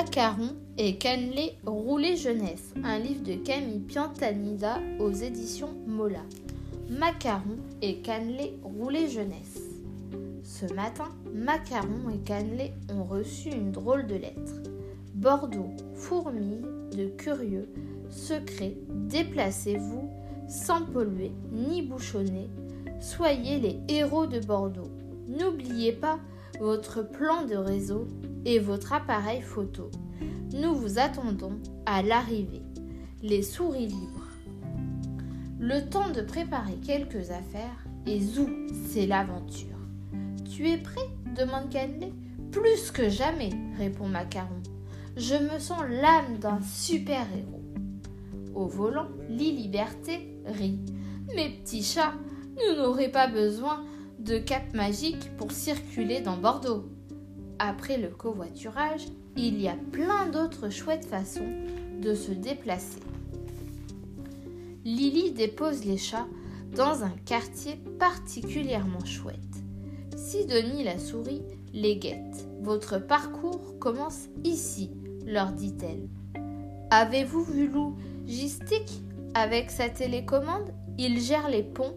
Macaron et Cannelé Roulé Jeunesse, un livre de Camille Piantanida aux éditions Mola. Macaron et Cannelé Roulé Jeunesse. Ce matin, Macaron et Cannelé ont reçu une drôle de lettre. Bordeaux, fourmille de curieux, secrets, déplacez-vous, sans polluer ni bouchonner, soyez les héros de Bordeaux. N'oubliez pas votre plan de réseau et votre appareil photo. Nous vous attendons à l'arrivée. Les souris libres. Le temps de préparer quelques affaires et zou, c'est l'aventure. Tu es prêt? demande Cannelé. Plus que jamais, répond Macaron. Je me sens l'âme d'un super-héros. Au volant, Liberté rit. Mes petits chats, nous n'aurons pas besoin de cap magique pour circuler dans Bordeaux. Après le covoiturage, il y a plein d'autres chouettes façons de se déplacer. Lily dépose les chats dans un quartier particulièrement chouette. Sidonie la souris les guette. Votre parcours commence ici, leur dit-elle. Avez-vous vu Lou Gistique Avec sa télécommande, il gère les ponts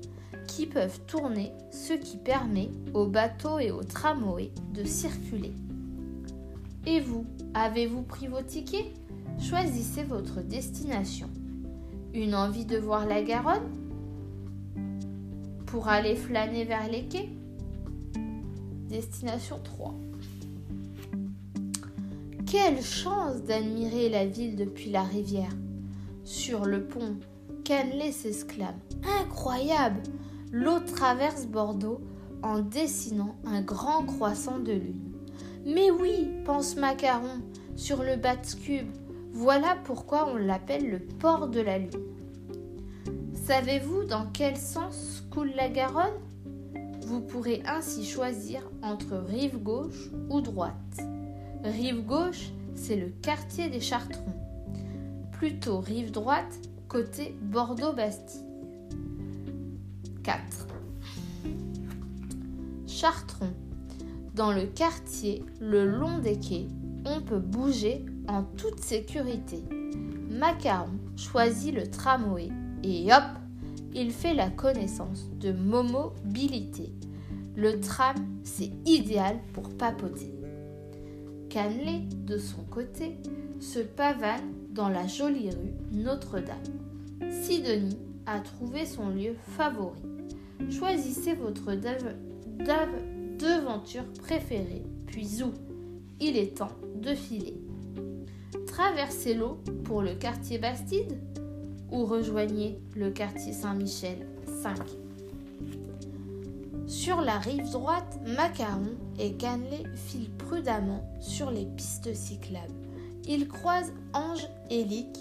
qui peuvent tourner, ce qui permet aux bateaux et aux tramways de circuler. Et vous, avez-vous pris vos tickets? Choisissez votre destination. Une envie de voir la Garonne? Pour aller flâner vers les quais? Destination 3. Quelle chance d'admirer la ville depuis la rivière. Sur le pont, Canley s'exclame. Incroyable L'eau traverse Bordeaux en dessinant un grand croissant de lune. Mais oui, pense Macaron, sur le Bat-Cube, voilà pourquoi on l'appelle le port de la lune. Savez-vous dans quel sens coule la Garonne? Vous pourrez ainsi choisir entre rive gauche ou droite. Rive gauche, c'est le quartier des Chartrons. Plutôt rive droite, côté Bordeaux-Bastille. 4. Chartron. Dans le quartier, le long des quais, on peut bouger en toute sécurité. Macaron choisit le tramway et hop, il fait la connaissance de mobilité. Le tram, c'est idéal pour papoter. Cannelé, de son côté, se pavane dans la jolie rue Notre-Dame. Sidonie a trouvé son lieu favori. Choisissez votre devanture préférée, puis zou. Il est temps de filer. Traversez l'eau pour le quartier Bastide ou rejoignez le quartier Saint-Michel 5. Sur la rive droite, Macaron et Cannelé filent prudemment sur les pistes cyclables. Ils croisent Ange et Lick.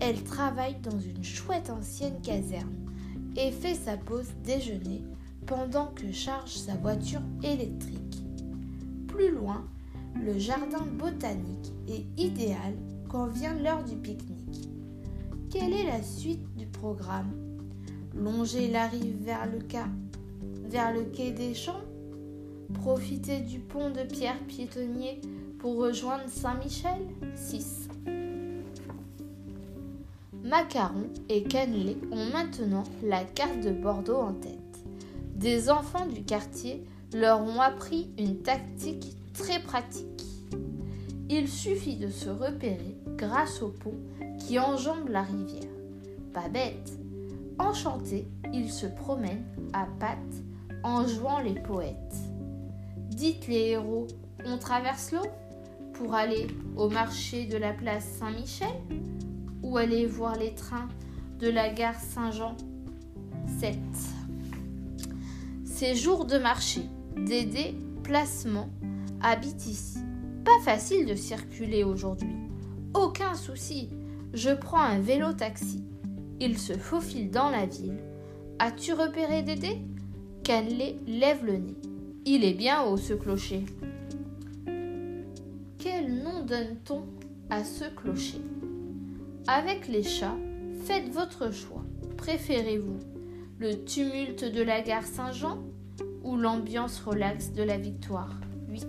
Elle travaille dans une chouette ancienne caserne et fait sa pause déjeuner pendant que charge sa voiture électrique. Plus loin, le jardin botanique est idéal quand vient l'heure du pique-nique. Quelle est la suite du programme? Longer la rive vers le, vers le quai des Champs? Profiter du pont de pierre piétonnier pour rejoindre Saint-Michel? 6. Macaron et Cannelé ont maintenant la carte de Bordeaux en tête. Des enfants du quartier leur ont appris une tactique très pratique. Il suffit de se repérer grâce au pont qui enjambe la rivière. Pas bête. Enchantés, ils se promènent à pattes en jouant les poètes. Dites les héros, on traverse l'eau pour aller au marché de la place Saint-Michel? Ou aller voir les trains de la gare Saint-Jean 7. Ces jours de marché, Dédé, placement, habite ici. Pas facile de circuler aujourd'hui. Aucun souci, je prends un vélo-taxi. Il se faufile dans la ville. As-tu repéré Dédé? Cannelé lève le nez. Il est bien haut ce clocher. Quel nom donne-t-on à ce clocher? Avec les chats, faites votre choix. Préférez-vous le tumulte de la gare Saint-Jean ou l'ambiance relaxe de la victoire 8.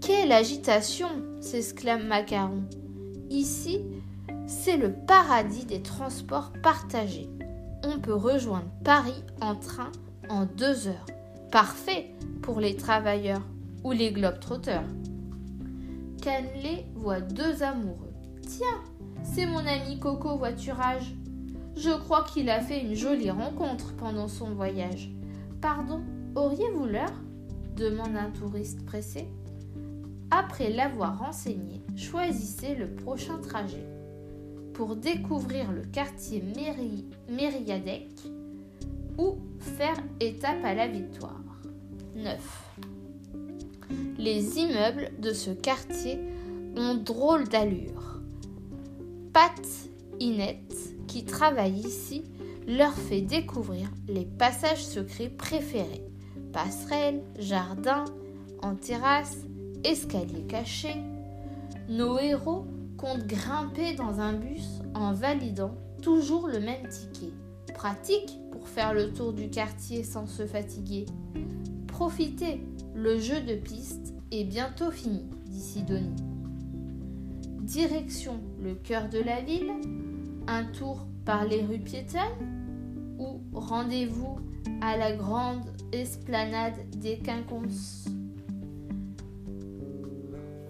Quelle agitation s'exclame Macaron. Ici, c'est le paradis des transports partagés. On peut rejoindre Paris en train en deux heures. Parfait pour les travailleurs ou les globetrotters. Canley voit deux amoureux. Tiens, c'est mon ami Coco Voiturage. Je crois qu'il a fait une jolie rencontre pendant son voyage. Pardon, auriez-vous l'heure? demande un touriste pressé. Après l'avoir renseigné, choisissez le prochain trajet. Pour découvrir le quartier Mériadec ou faire étape à la victoire. 9. Les immeubles de ce quartier ont drôle d'allure. Pat Inette, qui travaille ici, leur fait découvrir les passages secrets préférés. Passerelles, jardins, en terrasse, escaliers cachés. Nos héros comptent grimper dans un bus en validant toujours le même ticket. Pratique pour faire le tour du quartier sans se fatiguer. Profitez, le jeu de piste est bientôt fini, dit Sidonie. Direction le cœur de la ville, un tour par les rues piétonnes ou rendez-vous à la grande esplanade des Quinconces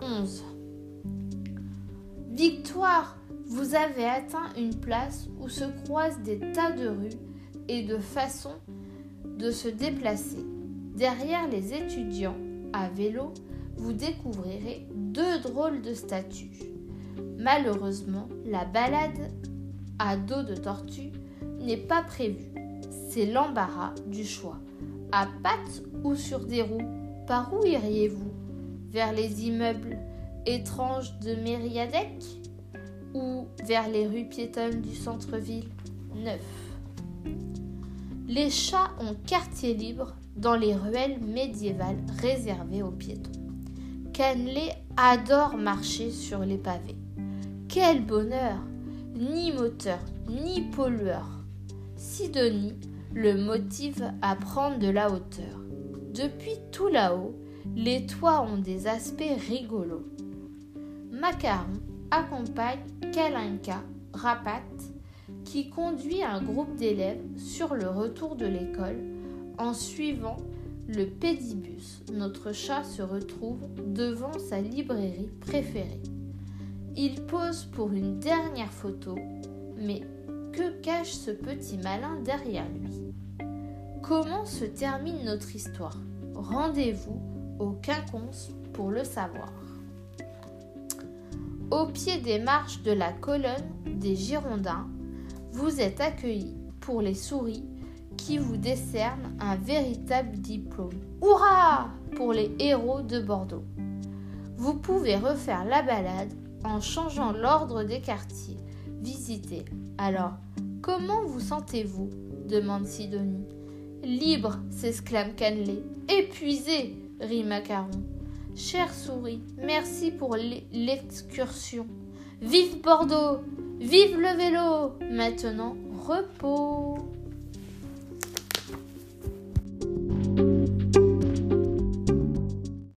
11. Victoire, vous avez atteint une place où se croisent des tas de rues et de façons de se déplacer. Derrière les étudiants à vélo, vous découvrirez deux drôles de statues. Malheureusement, la balade à dos de tortue n'est pas prévue. C'est l'embarras du choix. À pattes ou sur des roues, par où iriez-vous? Vers les immeubles étranges de Mériadec ou vers les rues piétonnes du centre-ville? 9. Les chats ont quartier libre dans les ruelles médiévales réservées aux piétons. Canley adore marcher sur les pavés. Quel bonheur Ni moteur, ni pollueur. Sidonie le motive à prendre de la hauteur. Depuis tout là-haut, les toits ont des aspects rigolos. Macaron accompagne Kalinka Rapat qui conduit un groupe d'élèves sur le retour de l'école en suivant le pédibus, notre chat se retrouve devant sa librairie préférée. Il pose pour une dernière photo, mais que cache ce petit malin derrière lui? Comment se termine notre histoire? Rendez-vous au quinconce pour le savoir. Au pied des marches de la colonne des Girondins, vous êtes accueillis pour les souris qui vous décerne un véritable diplôme. Hurrah pour les héros de Bordeaux. Vous pouvez refaire la balade en changeant l'ordre des quartiers visités. Alors, comment vous sentez-vous? demande Sidonie. Libre, s'exclame Canley. Épuisé, rit Macaron. Chère souris, merci pour l'excursion. Vive Bordeaux Vive le vélo Maintenant, repos